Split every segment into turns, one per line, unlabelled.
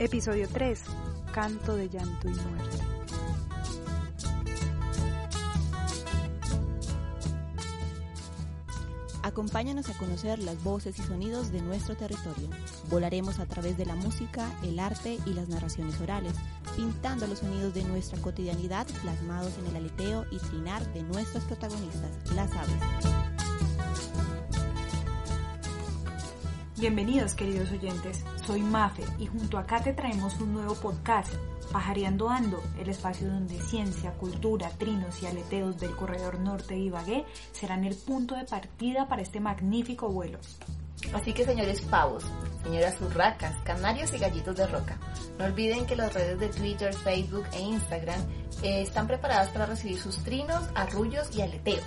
Episodio 3. Canto de llanto y muerte.
Acompáñanos a conocer las voces y sonidos de nuestro territorio. Volaremos a través de la música, el arte y las narraciones orales, pintando los sonidos de nuestra cotidianidad plasmados en el aleteo y trinar de nuestros protagonistas, las aves.
Bienvenidos queridos oyentes, soy Mafe y junto a te traemos un nuevo podcast, Pajareando Ando, el espacio donde ciencia, cultura, trinos y aleteos del corredor norte de Ibagué serán el punto de partida para este magnífico vuelo.
Así que señores pavos, señoras urracas, canarios y gallitos de roca, no olviden que las redes de Twitter, Facebook e Instagram eh, están preparadas para recibir sus trinos, arrullos y aleteos.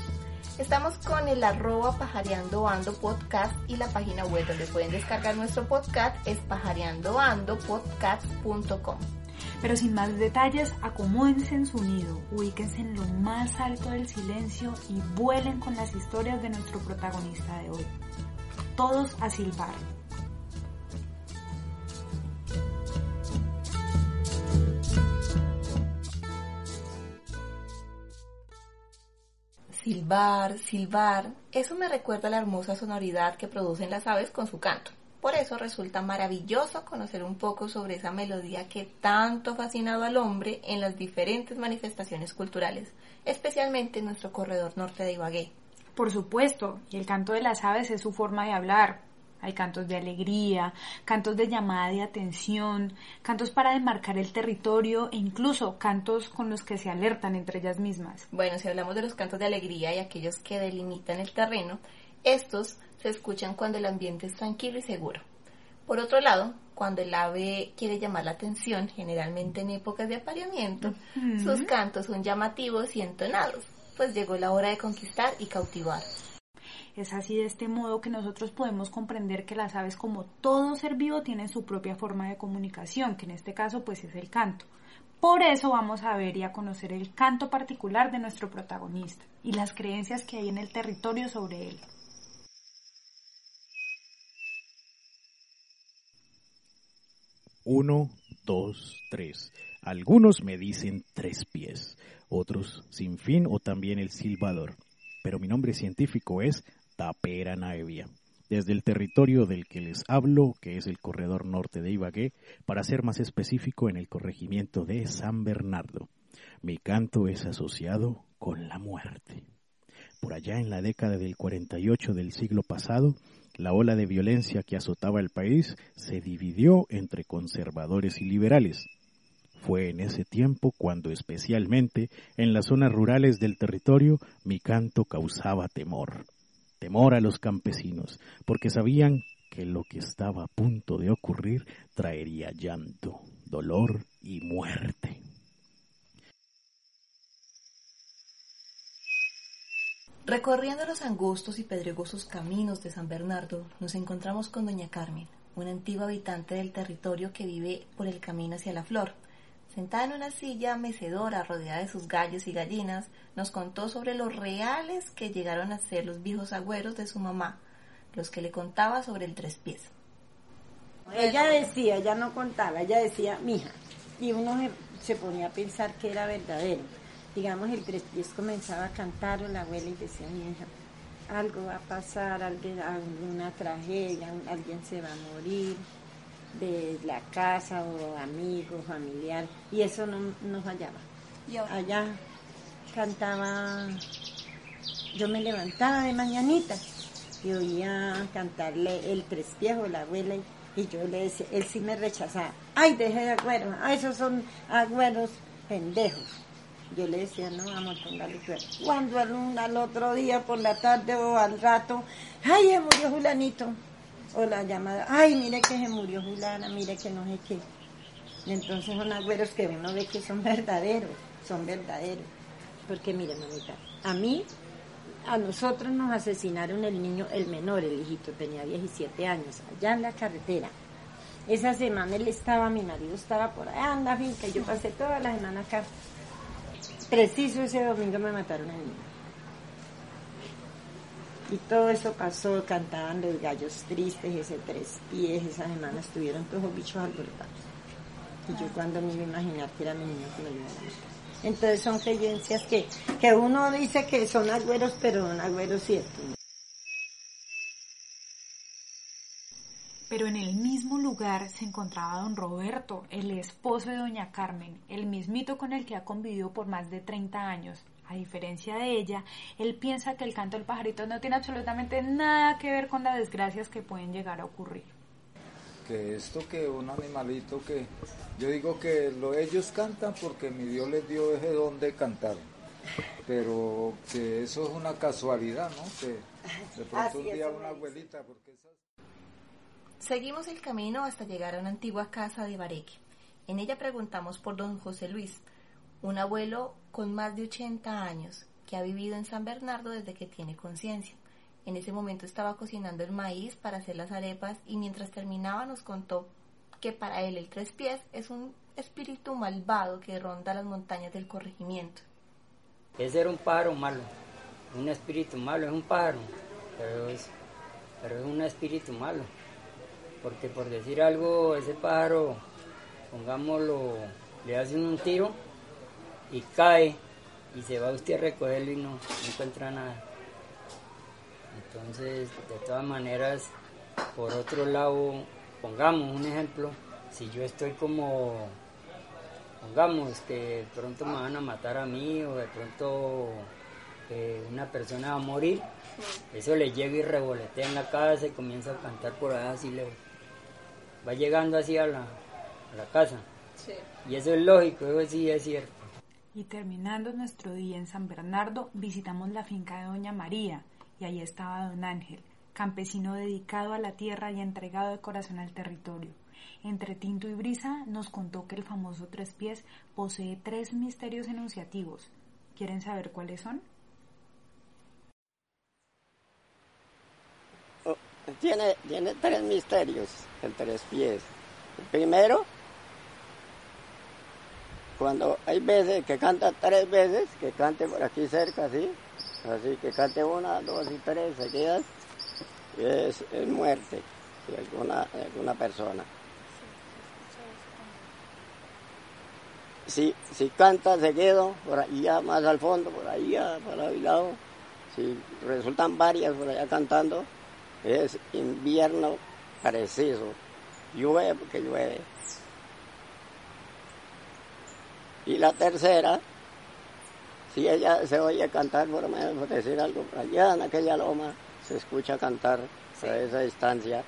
Estamos con el arroba pajareando ando podcast y la página web donde pueden descargar nuestro podcast es pajareandoandopodcast.com.
Pero sin más detalles, acomódense en su nido, ubíquense en lo más alto del silencio y vuelen con las historias de nuestro protagonista de hoy. Todos a silbar.
Silbar, silbar, eso me recuerda la hermosa sonoridad que producen las aves con su canto. Por eso resulta maravilloso conocer un poco sobre esa melodía que tanto ha fascinado al hombre en las diferentes manifestaciones culturales, especialmente en nuestro corredor norte de Ibagué.
Por supuesto, y el canto de las aves es su forma de hablar, hay cantos de alegría, cantos de llamada de atención, cantos para demarcar el territorio e incluso cantos con los que se alertan entre ellas mismas.
Bueno, si hablamos de los cantos de alegría y aquellos que delimitan el terreno, estos se escuchan cuando el ambiente es tranquilo y seguro. Por otro lado, cuando el ave quiere llamar la atención, generalmente en épocas de apareamiento, sus cantos son llamativos y entonados, pues llegó la hora de conquistar y cautivar.
Es así de este modo que nosotros podemos comprender que las aves, como todo ser vivo, tienen su propia forma de comunicación, que en este caso pues es el canto. Por eso vamos a ver y a conocer el canto particular de nuestro protagonista y las creencias que hay en el territorio sobre él.
Uno, dos, tres. Algunos me dicen tres pies, otros sin fin o también el silbador. Pero mi nombre científico es Tapera Naevia, desde el territorio del que les hablo, que es el corredor norte de Ibagué, para ser más específico en el corregimiento de San Bernardo. Mi canto es asociado con la muerte. Por allá en la década del 48 del siglo pasado, la ola de violencia que azotaba el país se dividió entre conservadores y liberales. Fue en ese tiempo cuando especialmente en las zonas rurales del territorio mi canto causaba temor temor a los campesinos, porque sabían que lo que estaba a punto de ocurrir traería llanto, dolor y muerte.
Recorriendo los angostos y pedregosos caminos de San Bernardo, nos encontramos con doña Carmen, una antigua habitante del territorio que vive por el camino hacia la flor. Sentada en una silla mecedora rodeada de sus gallos y gallinas, nos contó sobre los reales que llegaron a ser los viejos agüeros de su mamá, los que le contaba sobre el tres pies.
Ella decía, ella no contaba, ella decía, mija, y uno se, ponía a pensar que era verdadero. Digamos, el tres pies comenzaba a cantar o la abuela y decía, mija, algo va a pasar, alguna tragedia, alguien se va a morir de la casa o amigos, familiar, y eso no nos hallaba. Allá cantaba, yo me levantaba de mañanita y oía cantarle el tres viejo, la abuela, y, yo le decía, él sí me rechazaba, ay, deje de agüeros, ay, esos son agüeros pendejos. Yo le decía, no, vamos, póngale cuero. Cuando al, al otro día, por la tarde o al rato, ay, se murió Julanito o la llamada, ay, mire que se murió Julana, mire que no sé qué. entonces son agüeros que uno ve que son verdaderos, son verdaderos. Porque mire, mamita, a mí, a nosotros nos asesinaron el niño, el menor, el hijito, tenía 17 años, allá en la carretera. Esa semana él estaba, mi marido estaba por allá, anda, fin, que yo pasé toda la semana acá. Preciso ese domingo me mataron al niño. Y todo eso pasó, cantaban los gallos tristes, ese tres pies, esa semana estuvieron todos los bichos alborotados. Y yo cuando me iba a imaginar que era mi niño que me iba a matar. Entonces son creencias que, que uno dice que son agüeros, pero son agüeros ciertos.
Pero en el mismo lugar se encontraba don Roberto, el esposo de doña Carmen, el mismito con el que ha convivido por más de 30 años. A diferencia de ella, él piensa que el canto del pajarito no tiene absolutamente nada que ver con las desgracias que pueden llegar a ocurrir.
Que esto que un animalito que yo digo que lo ellos cantan porque mi Dios les dio ese don de cantar. Pero que eso es una casualidad, ¿no? Que de pronto un día una abuelita porque esas
Seguimos el camino hasta llegar a una antigua casa de Bareque. En ella preguntamos por don José Luis, un abuelo con más de 80 años que ha vivido en San Bernardo desde que tiene conciencia. En ese momento estaba cocinando el maíz para hacer las arepas y mientras terminaba nos contó que para él el tres pies es un espíritu malvado que ronda las montañas del corregimiento.
Ese era un pájaro malo, un espíritu malo, es un pájaro, pero es, un espíritu malo porque por decir algo, ese pájaro, pongámoslo, le hacen un tiro y cae y se va usted a recogerlo y no, encuentra nada. Entonces, de todas maneras, por otro lado, pongamos un ejemplo, si yo estoy como, pongamos que de pronto me van a matar a mí o de pronto eh, una persona va a morir, eso le llega y revolotea en la casa y comienza a cantar por ahí así le va llegando así a la, casa. Y eso es lógico, eso sí es cierto.
Y terminando nuestro día en San Bernardo, visitamos la finca de Doña María y ahí estaba Don Ángel, campesino dedicado a la tierra y entregado de corazón al territorio. Entre tinto y brisa nos contó que el famoso Tres Pies posee tres misterios enunciativos. ¿Quieren saber cuáles son?
tiene, tiene tres misterios, el tres pies. El primero, cuando hay veces que canta tres veces, que cante por aquí cerca, así, así que cante una, dos y tres seguidas, es, es muerte de alguna, alguna persona. Si, si canta seguido, por allá más al fondo, por allá, para el lado, si resultan varias por allá cantando, es invierno preciso. Llueve porque llueve. Y la tercera, si ella se oye cantar, por lo menos por decir algo, allá en aquella loma se escucha cantar a esa distancia.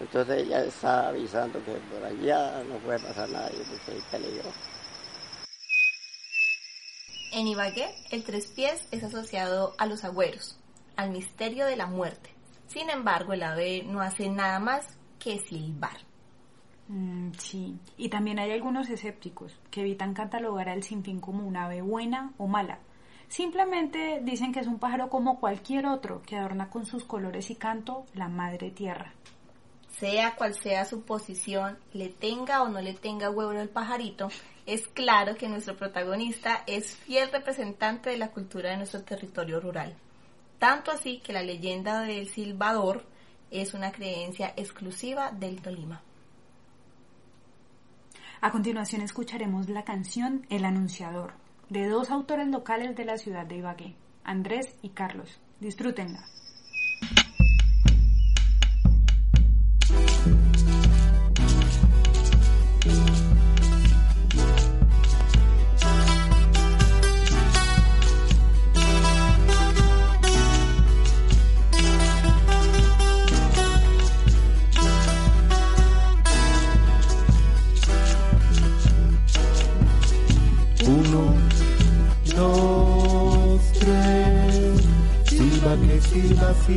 Entonces ella está avisando que por allá no puede pasar nadie porque hay peligro.
En Ibagué, el tres pies es asociado a los agüeros, al misterio de la muerte. Sin embargo, el ave no hace nada más que silbar.
Mm, sí, y también hay algunos escépticos que evitan catalogar al sinfín como un ave buena o mala. Simplemente dicen que es un pájaro como cualquier otro que adorna con sus colores y canto la madre tierra.
Sea cual sea su posición, le tenga o no le tenga huevo al pajarito, es claro que nuestro protagonista es fiel representante de la cultura de nuestro territorio rural. Tanto así que la leyenda del silbador es una creencia exclusiva del Tolima.
A continuación escucharemos la canción El Anunciador, de dos autores locales de la ciudad de Ibagué, Andrés y Carlos. Disfrútenla.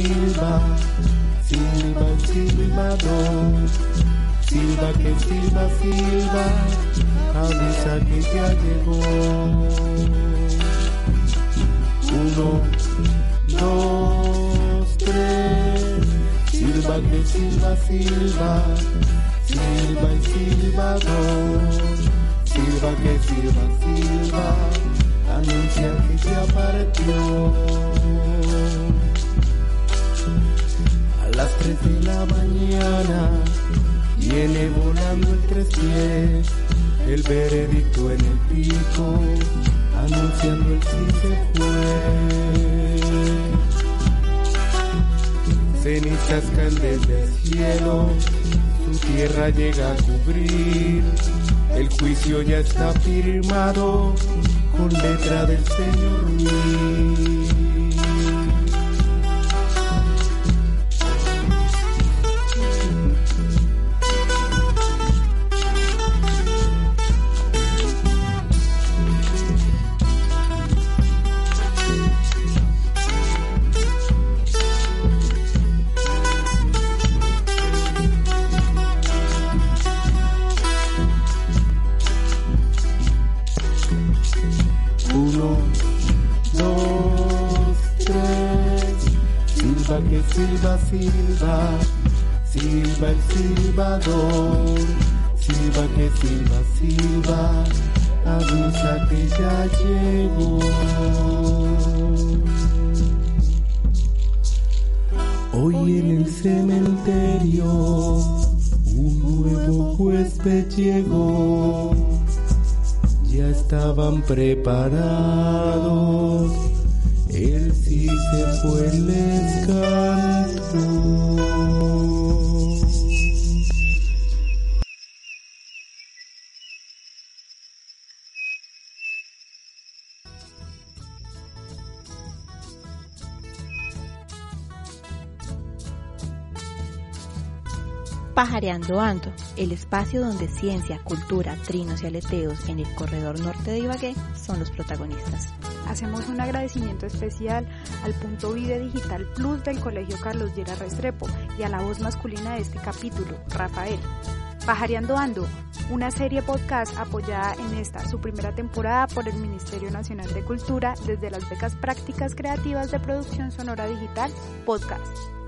Silba el silbador. Silba que silba, silba, avisa que ya llegó. Uno, dos, tres, silba que silba, silba, silba el silbador. Silba que silba, silba, anuncia que ya partió. Las tres de la mañana viene volando el tres pies el veredicto en el pico, anunciando el sí se fue. Cenizas caen desde el cielo, su tierra llega a cubrir. El juicio ya está firmado con letra del Señor Ruiz. Silba, silba. Silba el silbador. Silba que silba, silba. Avisa que ya llegó. Hoy en el cementerio un nuevo huésped llegó ya estaban preparados. Él sí se cantó.
Pajareando Ando, el espacio donde ciencia, cultura, trinos y aleteos en el corredor norte de Ibagué son los protagonistas.
Hacemos un agradecimiento especial al punto Vide Digital Plus del Colegio Carlos Llera Restrepo y a la voz masculina de este capítulo, Rafael. Pajareando Ando, una serie podcast apoyada en esta, su primera temporada por el Ministerio Nacional de Cultura desde las becas prácticas creativas de producción sonora digital, podcast.